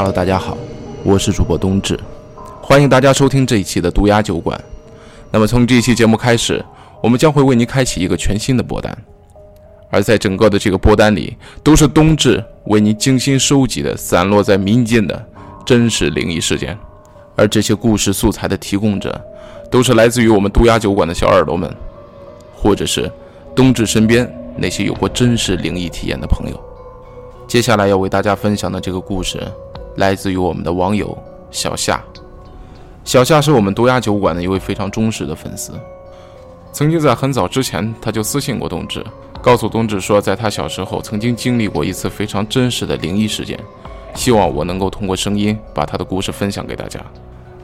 Hello，大家好，我是主播冬至，欢迎大家收听这一期的毒鸦酒馆。那么从这一期节目开始，我们将会为您开启一个全新的播单，而在整个的这个播单里，都是冬至为您精心收集的散落在民间的真实灵异事件，而这些故事素材的提供者，都是来自于我们毒鸦酒馆的小耳朵们，或者是冬至身边那些有过真实灵异体验的朋友。接下来要为大家分享的这个故事。来自于我们的网友小夏，小夏是我们毒鸦酒馆的一位非常忠实的粉丝。曾经在很早之前，他就私信过冬至，告诉冬至说，在他小时候曾经经历过一次非常真实的灵异事件，希望我能够通过声音把他的故事分享给大家。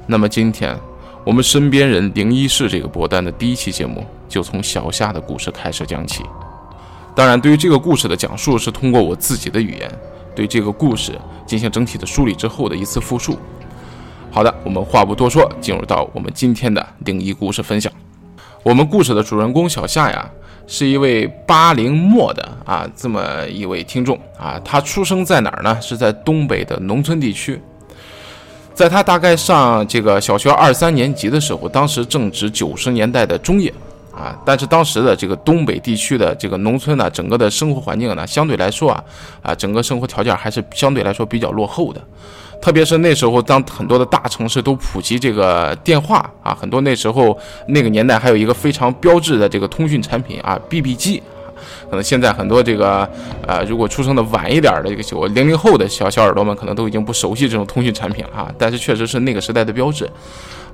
那么今天，我们身边人灵异事这个播单的第一期节目就从小夏的故事开始讲起。当然，对于这个故事的讲述是通过我自己的语言。对这个故事进行整体的梳理之后的一次复述。好的，我们话不多说，进入到我们今天的灵异故事分享。我们故事的主人公小夏呀，是一位八零末的啊这么一位听众啊。他出生在哪儿呢？是在东北的农村地区。在他大概上这个小学二三年级的时候，当时正值九十年代的中叶。啊，但是当时的这个东北地区的这个农村呢，整个的生活环境呢，相对来说啊，啊，整个生活条件还是相对来说比较落后的。特别是那时候，当很多的大城市都普及这个电话啊，很多那时候那个年代还有一个非常标志的这个通讯产品啊，BB 机。可能现在很多这个呃，如果出生的晚一点的这个小零零后的小小耳朵们，可能都已经不熟悉这种通讯产品了哈。但是确实是那个时代的标志。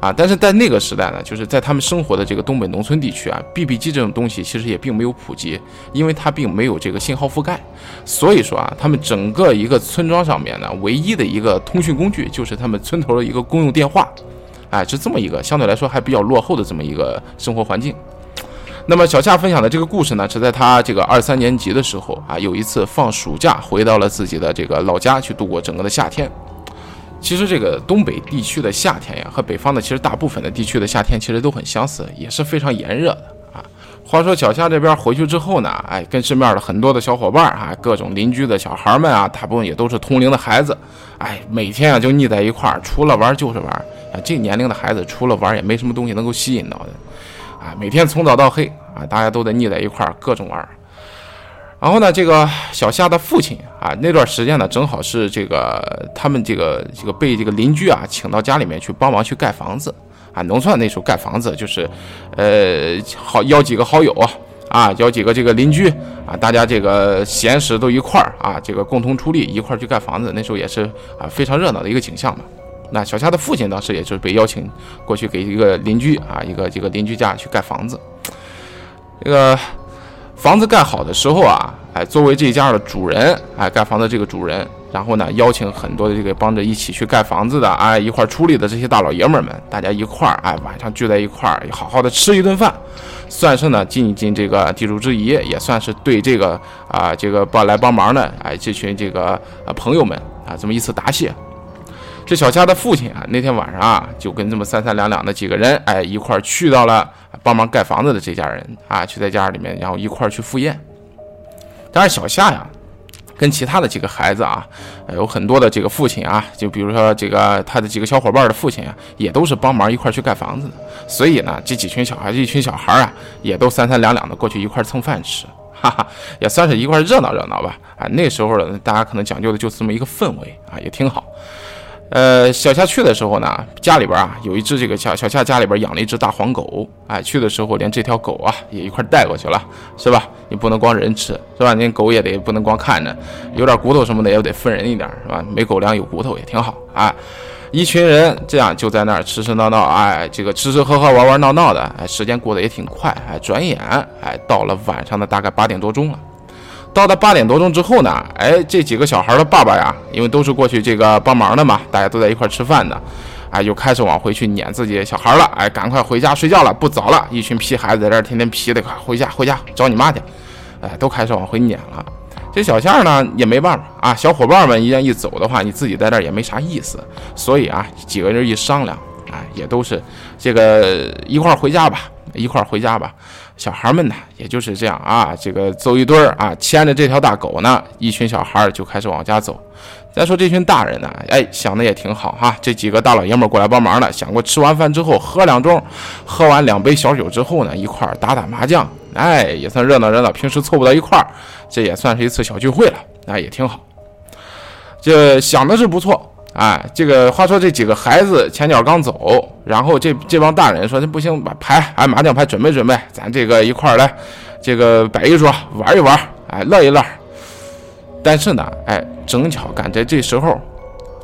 啊，但是在那个时代呢，就是在他们生活的这个东北农村地区啊，BB 机这种东西其实也并没有普及，因为它并没有这个信号覆盖，所以说啊，他们整个一个村庄上面呢，唯一的一个通讯工具就是他们村头的一个公用电话，哎，是这么一个相对来说还比较落后的这么一个生活环境。那么小夏分享的这个故事呢，是在他这个二三年级的时候啊，有一次放暑假回到了自己的这个老家去度过整个的夏天。其实这个东北地区的夏天呀，和北方的其实大部分的地区的夏天其实都很相似，也是非常炎热的啊。话说小夏这边回去之后呢，哎，跟身边的很多的小伙伴啊，各种邻居的小孩们啊，大部分也都是同龄的孩子，哎，每天啊就腻在一块儿，除了玩就是玩啊。这年龄的孩子除了玩也没什么东西能够吸引到的啊。每天从早到黑啊，大家都在腻在一块儿，各种玩。然后呢，这个小夏的父亲啊，那段时间呢，正好是这个他们这个这个被这个邻居啊请到家里面去帮忙去盖房子啊。农村那时候盖房子就是，呃，好邀几个好友啊，邀几个这个邻居啊，大家这个闲时都一块儿啊，这个共同出力一块儿去盖房子。那时候也是啊非常热闹的一个景象嘛。那小夏的父亲当时也就是被邀请过去给一个邻居啊，一个这个邻居家去盖房子，这个。房子盖好的时候啊，哎，作为这家的主人，哎，盖房子这个主人，然后呢，邀请很多的这个帮着一起去盖房子的，哎，一块出力的这些大老爷们们，大家一块儿，哎，晚上聚在一块儿，好好的吃一顿饭，算是呢尽一尽这个地主之谊，也算是对这个啊这个帮来帮忙的，哎，这群这个啊朋友们啊这么一次答谢。这小夏的父亲啊，那天晚上啊，就跟这么三三两两的几个人，哎，一块儿去到了帮忙盖房子的这家人啊，去在家里面，然后一块儿去赴宴。但是小夏呀，跟其他的几个孩子啊，有很多的这个父亲啊，就比如说这个他的几个小伙伴的父亲啊，也都是帮忙一块儿去盖房子的。所以呢，这几群小孩，这一群小孩啊，也都三三两两的过去一块儿蹭饭吃，哈哈，也算是一块热闹热闹吧。啊，那时候呢大家可能讲究的就是这么一个氛围啊，也挺好。呃，小夏去的时候呢，家里边啊有一只这个小小夏家里边养了一只大黄狗，哎，去的时候连这条狗啊也一块带过去了，是吧？你不能光人吃，是吧？你狗也得不能光看着，有点骨头什么的也得分人一点，是吧？没狗粮有骨头也挺好啊。一群人这样就在那儿吃吃闹闹，哎，这个吃吃喝喝玩玩闹闹的，哎，时间过得也挺快，哎，转眼哎到了晚上的大概八点多钟了。到了八点多钟之后呢，哎，这几个小孩的爸爸呀，因为都是过去这个帮忙的嘛，大家都在一块吃饭的，哎，又开始往回去撵自己小孩了，哎，赶快回家睡觉了，不早了，一群皮孩子在这儿天天皮的，快回家回家找你妈去，哎，都开始往回撵了。这小夏呢也没办法啊，小伙伴们一愿意走的话，你自己在这儿也没啥意思，所以啊，几个人一商量，哎，也都是这个一块回家吧。一块回家吧。小孩们呢，也就是这样啊，这个走一堆儿啊，牵着这条大狗呢，一群小孩就开始往家走。再说这群大人呢，哎，想的也挺好哈，这几个大老爷们过来帮忙了，想过吃完饭之后喝两盅，喝完两杯小酒之后呢，一块儿打打麻将，哎，也算热闹热闹。平时凑不到一块儿，这也算是一次小聚会了，那也挺好。这想的是不错。哎，这个话说这几个孩子前脚刚走，然后这这帮大人说：“这不行，把牌，哎，麻将牌准备准备，咱这个一块儿来，这个摆一桌玩一玩，哎，乐一乐。”但是呢，哎，正巧赶在这时候，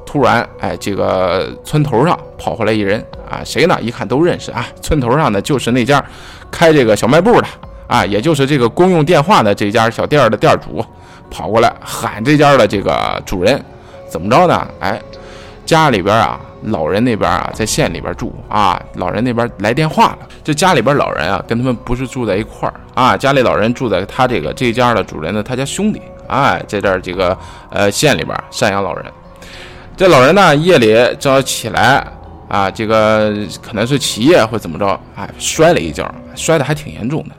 突然，哎，这个村头上跑回来一人啊，谁呢？一看都认识啊，村头上呢就是那家开这个小卖部的啊，也就是这个公用电话的这家小店的店主，跑过来喊这家的这个主人，怎么着呢？哎。家里边啊，老人那边啊，在县里边住啊，老人那边来电话了。这家里边老人啊，跟他们不是住在一块儿啊，家里老人住在他这个这家的主人的他家兄弟，哎，在这儿这个呃县里边赡养老人。这老人呢，夜里正要起来啊，这个可能是起夜或怎么着，哎，摔了一跤，摔的还挺严重的，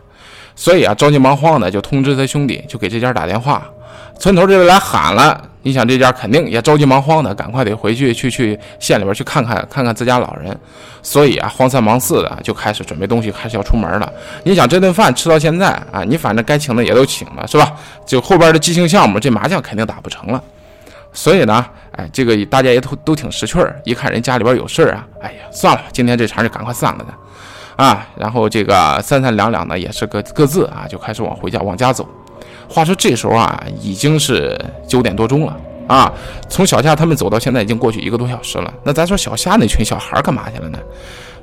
所以啊，着急忙慌的就通知他兄弟，就给这家打电话。村头这边来喊了，你想这家肯定也着急忙慌的，赶快得回去去去县里边去看看看看自家老人，所以啊，慌三忙四的就开始准备东西，开始要出门了。你想这顿饭吃到现在啊，你反正该请的也都请了，是吧？就后边的即兴项目，这麻将肯定打不成了。所以呢，哎，这个大家也都都挺识趣儿，一看人家里边有事儿啊，哎呀，算了，今天这场就赶快散了的，啊，然后这个三三两两的也是各各自啊，就开始往回家往家走。话说这时候啊，已经是九点多钟了啊。从小夏他们走到现在已经过去一个多小时了。那咱说小夏那群小孩干嘛去了呢？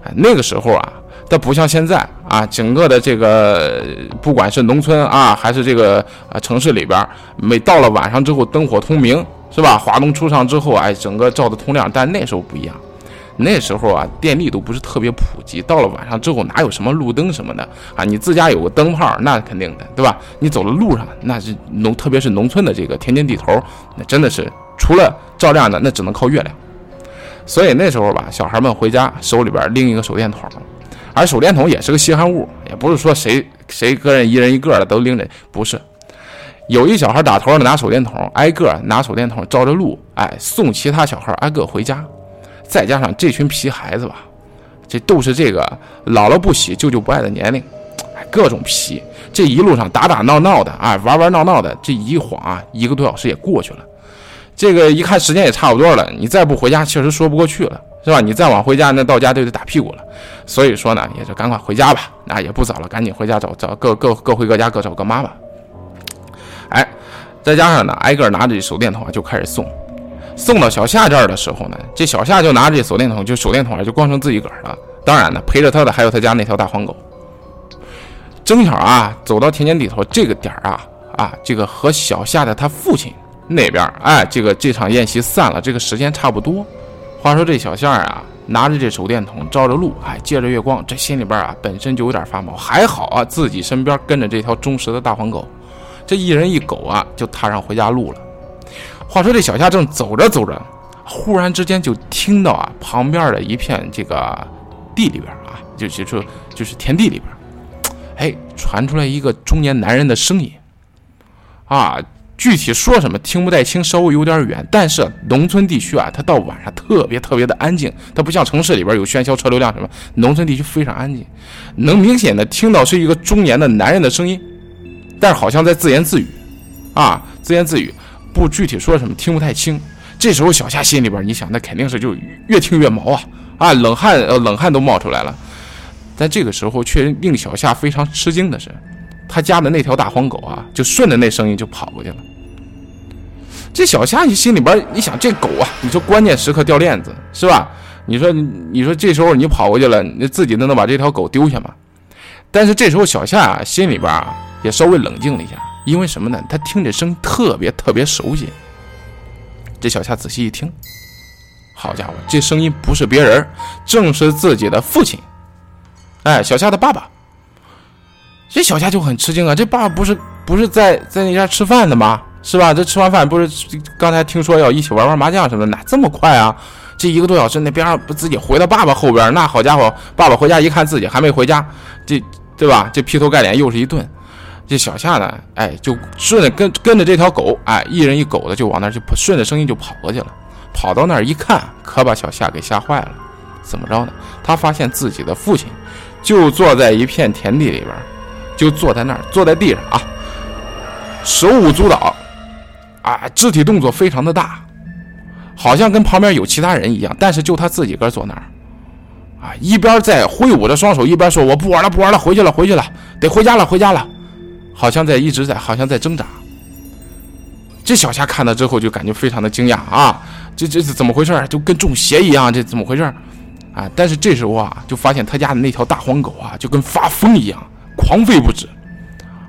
哎，那个时候啊，它不像现在啊，整个的这个不管是农村啊，还是这个啊城市里边，每到了晚上之后灯火通明，是吧？华灯初上之后，哎，整个照的通亮。但那时候不一样。那时候啊，电力都不是特别普及，到了晚上之后，哪有什么路灯什么的啊？你自家有个灯泡，那肯定的，对吧？你走的路上，那是农，特别是农村的这个田间地头，那真的是除了照亮的，那只能靠月亮。所以那时候吧，小孩们回家手里边拎一个手电筒，而手电筒也是个稀罕物，也不是说谁谁个人一人一个的都拎着，不是。有一小孩打头的拿手电筒，挨个拿手电筒照着路，哎，送其他小孩挨个回家。再加上这群皮孩子吧，这都是这个姥姥不喜、舅舅不爱的年龄，各种皮。这一路上打打闹闹的，哎，玩玩闹闹的，这一晃啊，一个多小时也过去了。这个一看时间也差不多了，你再不回家，确实说不过去了，是吧？你再往回家，那到家就得打屁股了。所以说呢，也就赶快回家吧，那也不早了，赶紧回家找找各各各回各家，各找各妈吧。哎，再加上呢，挨个拿着手电筒啊，就开始送。送到小夏这儿的时候呢，这小夏就拿着手电筒，就手电筒啊，就光成自己个儿了。当然呢，陪着他的还有他家那条大黄狗。正巧啊，走到田间地头这个点儿啊啊，这个和小夏的他父亲那边，哎，这个这场宴席散了，这个时间差不多。话说这小夏啊，拿着这手电筒照着路，哎，借着月光，这心里边啊本身就有点发毛。还好啊，自己身边跟着这条忠实的大黄狗，这一人一狗啊，就踏上回家路了。话说这小夏正走着走着，忽然之间就听到啊，旁边的一片这个地里边啊，就就说就是田地里边，哎，传出来一个中年男人的声音，啊，具体说什么听不太清，稍微有点远。但是农村地区啊，它到晚上特别特别的安静，它不像城市里边有喧嚣车流量什么，农村地区非常安静，能明显的听到是一个中年的男人的声音，但是好像在自言自语，啊，自言自语。不具体说什么听不太清，这时候小夏心里边，你想那肯定是就越听越毛啊啊，冷汗呃冷汗都冒出来了。但这个时候却令小夏非常吃惊的是，他家的那条大黄狗啊，就顺着那声音就跑过去了。这小夏心里边，你想这狗啊，你说关键时刻掉链子是吧？你说你说这时候你跑过去了，你自己能能把这条狗丢下吗？但是这时候小夏啊心里边啊也稍微冷静了一下。因为什么呢？他听这声特别特别熟悉。这小夏仔细一听，好家伙，这声音不是别人，正是自己的父亲。哎，小夏的爸爸。这小夏就很吃惊啊，这爸爸不是不是在在那家吃饭的吗？是吧？这吃完饭不是刚才听说要一起玩玩麻将什么的，哪这么快啊？这一个多小时，那边不自己回到爸爸后边，那好家伙，爸爸回家一看自己还没回家，这对吧？这劈头盖脸又是一顿。这小夏呢，哎，就顺着跟跟着这条狗，哎，一人一狗的就往那儿就顺着声音就跑过去了。跑到那儿一看，可把小夏给吓坏了。怎么着呢？他发现自己的父亲就坐在一片田地里边，就坐在那儿，坐在地上啊，手舞足蹈，啊，肢体动作非常的大。好像跟旁边有其他人一样，但是就他自己个坐那儿，啊，一边在挥舞着双手，一边说：“我不玩了，不玩了，回去了，回去了，得回家了，回家了。”好像在一直在，好像在挣扎。这小夏看到之后就感觉非常的惊讶啊，这这是怎么回事？就跟中邪一样，这怎么回事？啊！但是这时候啊，就发现他家的那条大黄狗啊，就跟发疯一样，狂吠不止，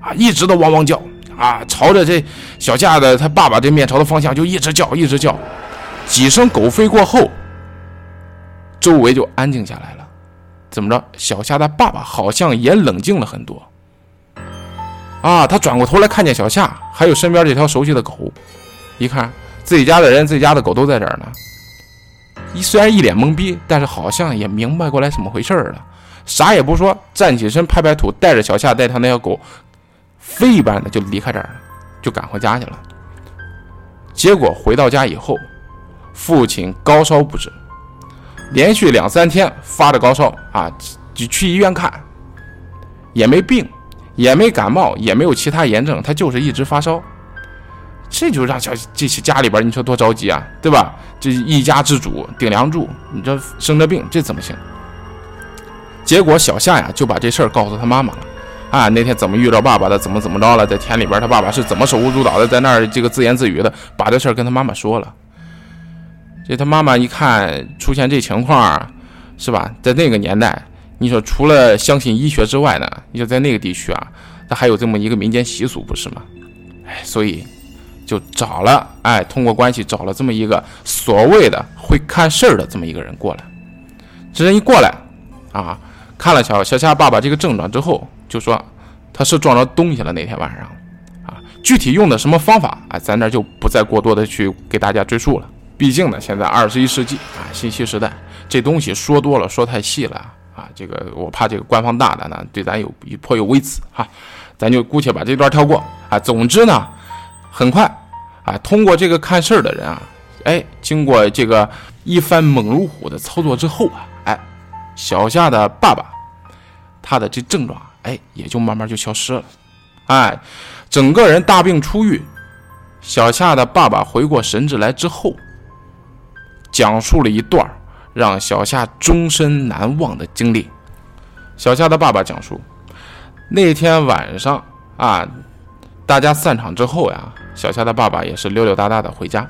啊，一直都汪汪叫，啊，朝着这小夏的他爸爸这面朝的方向就一直叫，一直叫。几声狗吠过后，周围就安静下来了。怎么着？小夏的爸爸好像也冷静了很多。啊，他转过头来看见小夏，还有身边这条熟悉的狗，一看自己家的人、自己家的狗都在这儿呢。一虽然一脸懵逼，但是好像也明白过来怎么回事了，啥也不说，站起身拍拍土，带着小夏带他那条狗，飞一般的就离开这儿了，就赶回家去了。结果回到家以后。父亲高烧不止，连续两三天发着高烧啊，就去医院看，也没病，也没感冒，也没有其他炎症，他就是一直发烧。这就让小这些家里边，你说多着急啊，对吧？这一家之主顶梁柱，你这生着病，这怎么行？结果小夏呀就把这事儿告诉他妈妈了，啊，那天怎么遇到爸爸的，怎么怎么着了，在田里边，他爸爸是怎么手舞足蹈的，在那儿这个自言自语的，把这事儿跟他妈妈说了。这他妈妈一看出现这情况，是吧？在那个年代，你说除了相信医学之外呢，你说在那个地区啊，他还有这么一个民间习俗，不是吗？哎，所以就找了，哎，通过关系找了这么一个所谓的会看事儿的这么一个人过来。这人一过来，啊，看了小小夏爸爸这个症状之后，就说他是撞着东西了那天晚上，啊，具体用的什么方法，啊，咱这就不再过多的去给大家赘述了。毕竟呢，现在二十一世纪啊，信息时代，这东西说多了，说太细了啊，这个我怕这个官方大的呢，对咱有颇有微词哈，咱就姑且把这段跳过啊。总之呢，很快啊，通过这个看事儿的人啊，哎，经过这个一番猛如虎的操作之后啊，哎，小夏的爸爸他的这症状哎，也就慢慢就消失了，哎，整个人大病初愈。小夏的爸爸回过神智来之后。讲述了一段让小夏终身难忘的经历。小夏的爸爸讲述，那天晚上啊，大家散场之后呀，小夏的爸爸也是溜溜达达的回家。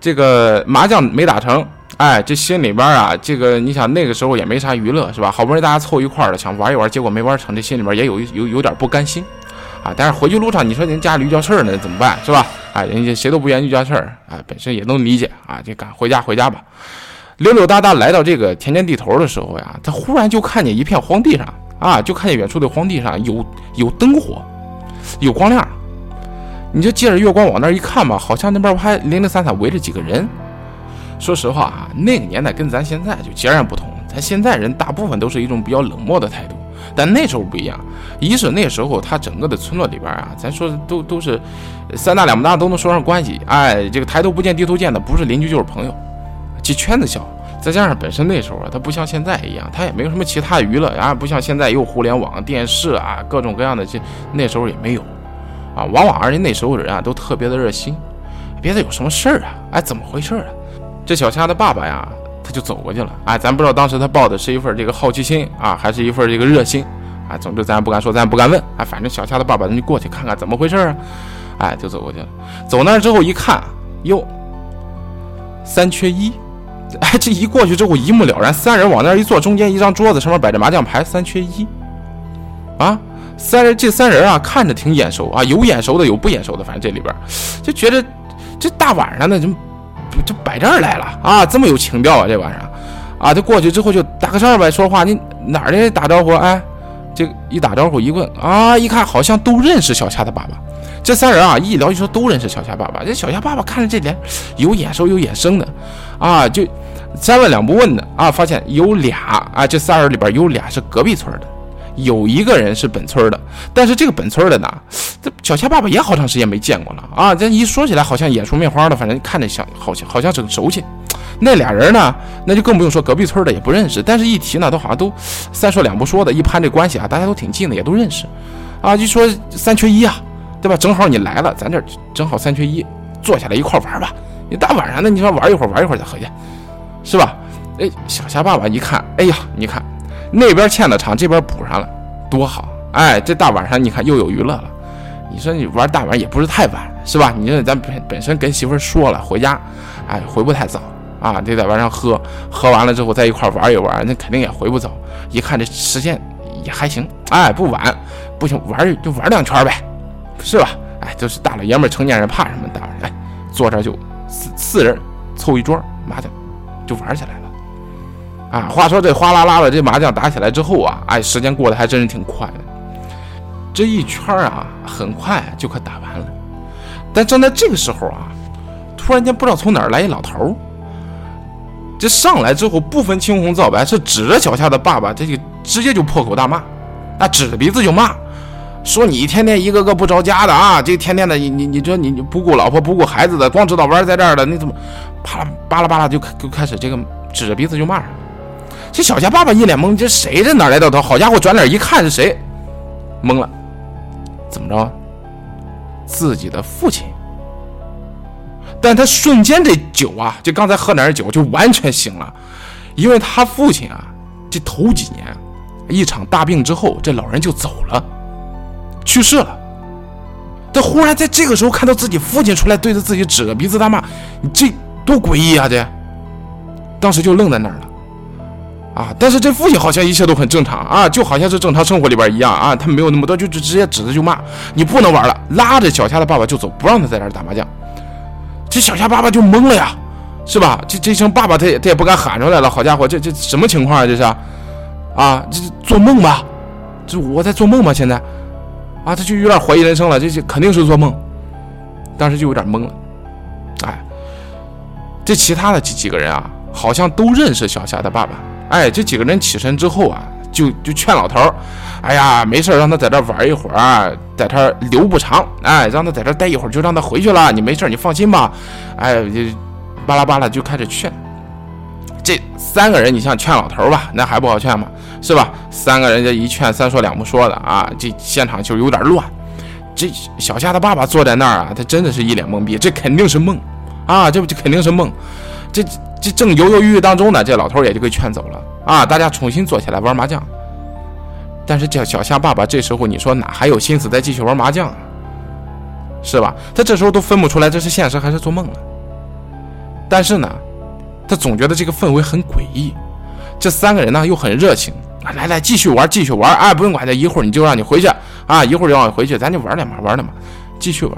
这个麻将没打成，哎，这心里边啊，这个你想那个时候也没啥娱乐是吧？好不容易大家凑一块了，想玩一玩，结果没玩成，这心里边也有有有点不甘心。啊！但是回去路上，你说人家里遇叫事儿呢，怎么办？是吧？啊，人家谁都不愿意遇叫事儿，啊，本身也能理解啊。就赶回家，回家吧。溜溜达达来到这个田间地头的时候呀，他忽然就看见一片荒地上，啊，就看见远处的荒地上有有灯火，有光亮。你就借着月光往那儿一看吧，好像那边还零零散散围着几个人。说实话啊，那个年代跟咱现在就截然不同。咱现在人大部分都是一种比较冷漠的态度。但那时候不一样，一是那时候他整个的村落里边啊，咱说都都是三大两不大都能说上关系，哎，这个抬头不见低头见的，不是邻居就是朋友，其圈子小，再加上本身那时候啊，他不像现在一样，他也没有什么其他娱乐啊，不像现在有互联网、电视啊，各种各样的，这那时候也没有。啊，往往而且那时候人啊都特别的热心，别的有什么事儿啊，哎，怎么回事啊？这小夏的爸爸呀。他就走过去了，哎，咱不知道当时他抱的是一份这个好奇心啊，还是一份这个热心，啊，总之咱不敢说，咱不敢问，啊，反正小夏的爸爸，咱就过去看看怎么回事啊，哎，就走过去了。走那儿之后一看，哟，三缺一，哎，这一过去之后一目了然，三人往那儿一坐，中间一张桌子上面摆着麻将牌，三缺一，啊，三人这三人啊，看着挺眼熟啊，有眼熟的，有不眼熟的，反正这里边就觉得这大晚上的就。就摆这儿来了啊！这么有情调啊，这晚上，啊，他过去之后就打个招呼呗，说话你哪儿的打招呼？哎，这一打招呼一问啊，一看好像都认识小夏的爸爸，这三人啊，一聊一说都认识小夏爸爸。这小夏爸爸看着这脸，有眼熟有眼生的，啊，就三问两不问的啊，发现有俩啊，这仨人里边有俩是隔壁村的。有一个人是本村的，但是这个本村的呢，这小夏爸爸也好长时间没见过了啊！这一说起来好像眼熟面花的，反正看着像好像好像很熟悉。那俩人呢，那就更不用说隔壁村的也不认识，但是一提呢，都好像都三说两不说的，一攀这关系啊，大家都挺近的，也都认识啊。就说三缺一啊，对吧？正好你来了，咱这正好三缺一，坐下来一块玩吧。你大晚上的，你说玩一会儿玩一会儿再回去，是吧？哎，小夏爸爸一看，哎呀，你看。那边欠的场，这边补上了，多好！哎，这大晚上你看又有娱乐了。你说你玩大晚也不是太晚，是吧？你说咱本本身跟媳妇说了回家，哎，回不太早啊，得在晚上喝，喝完了之后在一块玩一玩，那肯定也回不早。一看这时间也还行，哎，不晚，不行玩就玩两圈呗，是吧？哎，就是大老爷们成年人怕什么？大晚上哎，坐这就四四人凑一桌麻将，就玩起来了。啊，话说这哗啦啦的这麻将打起来之后啊，哎，时间过得还真是挺快的。这一圈啊，很快就快打完了。但正在这个时候啊，突然间不知道从哪儿来一老头，这上来之后不分青红皂白，是指着脚下的爸爸，这就直接就破口大骂，那指着鼻子就骂，说你天天一个个不着家的啊，这天天的你你你这你不顾老婆不顾孩子的，光知道玩在这儿的，你怎么啪啦巴拉巴拉就就开始这个指着鼻子就骂上。这小夏爸爸一脸懵，这谁？这哪来的头？好家伙，转脸一看是谁，懵了。怎么着？自己的父亲。但他瞬间这酒啊，就刚才喝点酒就完全醒了，因为他父亲啊，这头几年一场大病之后，这老人就走了，去世了。他忽然在这个时候看到自己父亲出来对着自己指着鼻子大骂，你这多诡异啊！这，当时就愣在那儿了。啊！但是这父亲好像一切都很正常啊，就好像是正常生活里边一样啊，他没有那么多，就就直接指着就骂你不能玩了，拉着小夏的爸爸就走，不让他在这打麻将。这小夏爸爸就懵了呀，是吧？这这声爸爸他也他也不敢喊出来了。好家伙，这这什么情况啊？这是啊，这做梦吧？这我在做梦吗？现在啊，他就有点怀疑人生了，这这肯定是做梦。当时就有点懵了。哎，这其他的几几个人啊，好像都认识小夏的爸爸。哎，这几个人起身之后啊，就就劝老头儿，哎呀，没事让他在这玩一会儿，在这留不长，哎，让他在这待一会儿就让他回去了。你没事你放心吧。哎，就巴拉巴拉就开始劝。这三个人，你像劝老头吧，那还不好劝吗？是吧？三个人这一劝三说两不说的啊，这现场就有点乱。这小夏的爸爸坐在那儿啊，他真的是一脸懵逼，这肯定是梦啊，这不这肯定是梦，这。这正犹犹豫豫当中呢，这老头也就给劝走了啊！大家重新坐起来玩麻将。但是这小夏爸爸这时候你说哪还有心思再继续玩麻将啊？是吧？他这时候都分不出来这是现实还是做梦了。但是呢，他总觉得这个氛围很诡异。这三个人呢又很热情，来来继续玩继续玩啊！不用管他，一会儿你就让你回去啊，一会儿就让你回去，咱就玩两把玩两把，继续玩。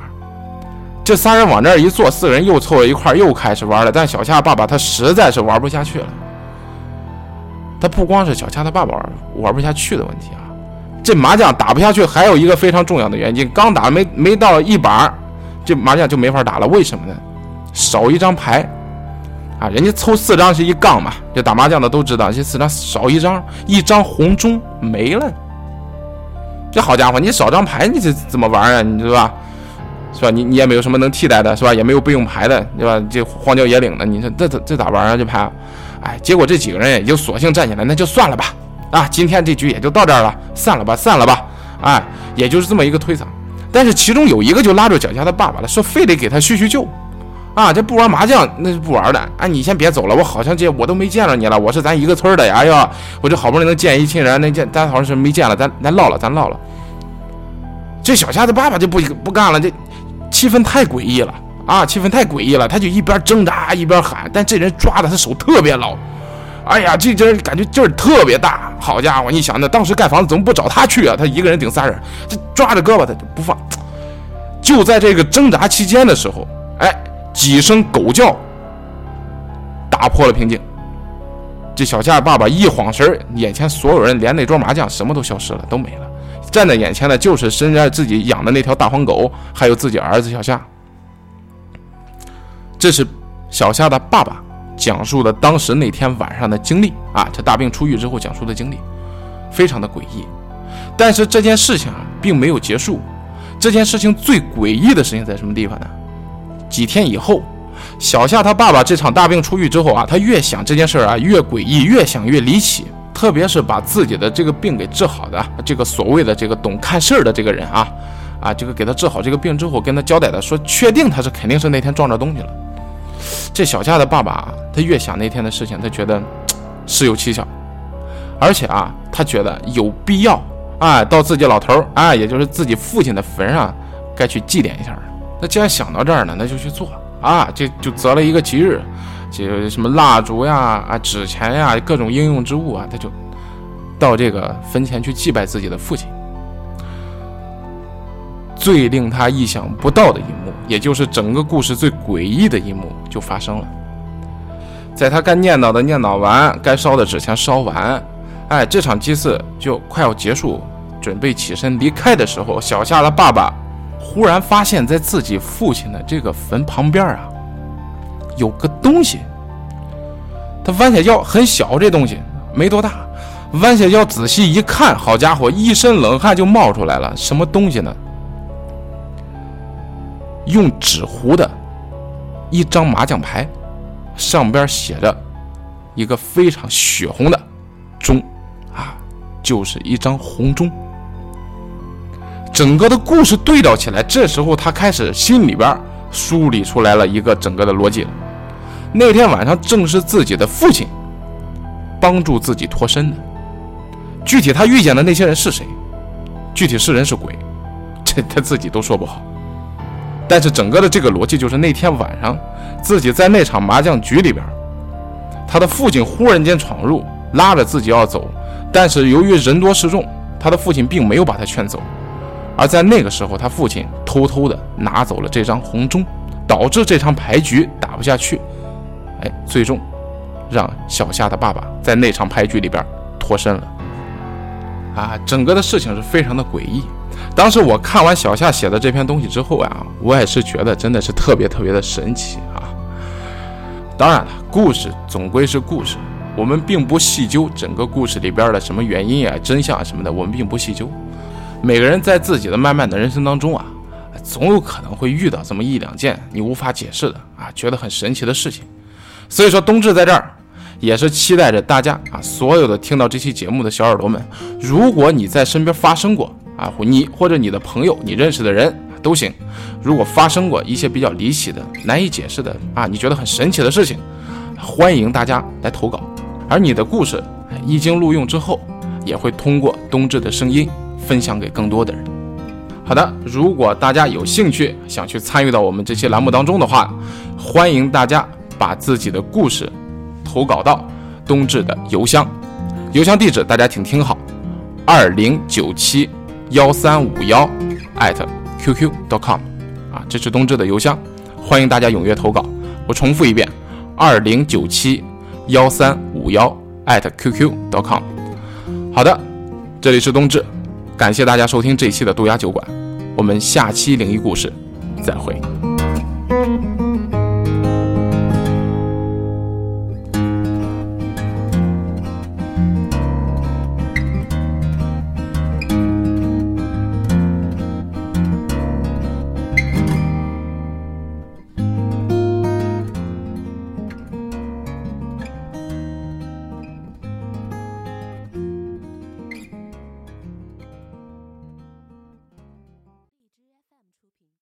这三人往那儿一坐，四人又凑到一块，又开始玩了。但小夏爸爸他实在是玩不下去了。他不光是小夏他爸爸玩玩不下去的问题啊，这麻将打不下去，还有一个非常重要的原因，刚打没没到一把，这麻将就没法打了。为什么呢？少一张牌啊！人家凑四张是一杠嘛，这打麻将的都知道，这四张少一张，一张红中没了。这好家伙，你少张牌，你这怎么玩啊？你知道吧？是吧？你你也没有什么能替代的，是吧？也没有备用牌的，对吧？这荒郊野岭的，你说这这这咋玩啊？这牌，哎，结果这几个人也就索性站起来，那就算了吧。啊，今天这局也就到这儿了，散了吧，散了吧。哎，也就是这么一个推搡。但是其中有一个就拉住脚下的爸爸了，说非得给他叙叙旧。啊，这不玩麻将那是不玩的。啊，你先别走了，我好像这我都没见着你了，我是咱一个村的。哎呀，我这好不容易能见一亲人，那见咱好像是没见了，咱咱唠了，咱唠了。这小夏的爸爸就不不干了，这。气氛太诡异了啊！气氛太诡异了，他就一边挣扎一边喊，但这人抓的他手特别牢，哎呀，这人感觉劲儿特别大。好家伙，你想那当时盖房子怎么不找他去啊？他一个人顶仨人，这抓着胳膊他就不放。就在这个挣扎期间的时候，几声狗叫打破了平静。这小夏爸爸一晃神，眼前所有人连那桌麻将什么都消失了，都没了。站在眼前的就是身在自己养的那条大黄狗，还有自己儿子小夏。这是小夏的爸爸讲述的当时那天晚上的经历啊，这大病初愈之后讲述的经历，非常的诡异。但是这件事情啊，并没有结束。这件事情最诡异的事情在什么地方呢？几天以后，小夏他爸爸这场大病初愈之后啊，他越想这件事儿啊，越诡异，越想越离奇。特别是把自己的这个病给治好的这个所谓的这个懂看事儿的这个人啊，啊，这个给他治好这个病之后，跟他交代的说，确定他是肯定是那天撞着东西了。这小夏的爸爸啊，他越想那天的事情，他觉得事有蹊跷，而且啊，他觉得有必要啊，到自己老头儿啊，也就是自己父亲的坟上，该去祭奠一下。那既然想到这儿呢，那就去做啊，这就择了一个吉日，就什么蜡烛呀、啊纸钱呀、各种应用之物啊，他就到这个坟前去祭拜自己的父亲。最令他意想不到的一幕，也就是整个故事最诡异的一幕，就发生了。在他该念叨的念叨完，该烧的纸钱烧完，哎，这场祭祀就快要结束，准备起身离开的时候，小夏的爸爸忽然发现，在自己父亲的这个坟旁边啊，有个东西。他弯下腰，很小，这东西没多大。弯下腰仔细一看，好家伙，一身冷汗就冒出来了。什么东西呢？用纸糊的一张麻将牌，上边写着一个非常血红的钟，啊，就是一张红钟。整个的故事对照起来，这时候他开始心里边梳理出来了一个整个的逻辑了。那天晚上正是自己的父亲帮助自己脱身的，具体他遇见的那些人是谁，具体是人是鬼，这他自己都说不好。但是整个的这个逻辑就是那天晚上，自己在那场麻将局里边，他的父亲忽然间闯入，拉着自己要走，但是由于人多势众，他的父亲并没有把他劝走，而在那个时候，他父亲偷偷的拿走了这张红钟，导致这场牌局打不下去，哎，最终让小夏的爸爸在那场牌局里边脱身了。啊，整个的事情是非常的诡异。当时我看完小夏写的这篇东西之后呀，我也是觉得真的是特别特别的神奇啊。当然了，故事总归是故事，我们并不细究整个故事里边的什么原因啊、真相什么的，我们并不细究。每个人在自己的漫漫的人生当中啊，总有可能会遇到这么一两件你无法解释的啊，觉得很神奇的事情。所以说，冬至在这儿也是期待着大家啊，所有的听到这期节目的小耳朵们，如果你在身边发生过。啊，你或者你的朋友，你认识的人都行。如果发生过一些比较离奇的、难以解释的啊，你觉得很神奇的事情，欢迎大家来投稿。而你的故事一经录用之后，也会通过冬至的声音分享给更多的人。好的，如果大家有兴趣想去参与到我们这期栏目当中的话，欢迎大家把自己的故事投稿到冬至的邮箱，邮箱地址大家请听好：二零九七。幺三五幺艾特 qq.com 啊，这是冬至的邮箱，欢迎大家踊跃投稿。我重复一遍，二零九七幺三五幺艾特 qq.com。好的，这里是冬至，感谢大家收听这一期的杜鸦酒馆，我们下期灵异故事再会。